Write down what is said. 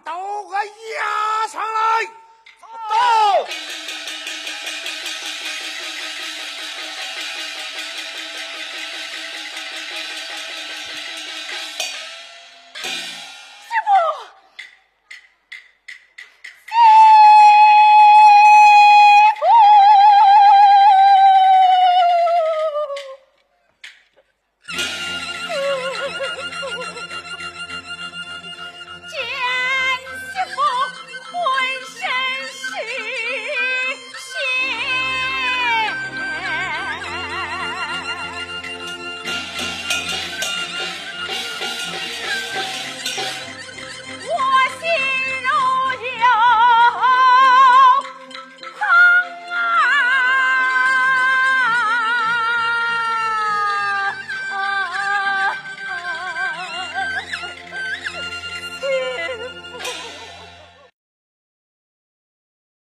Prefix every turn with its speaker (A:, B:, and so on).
A: 都刀样，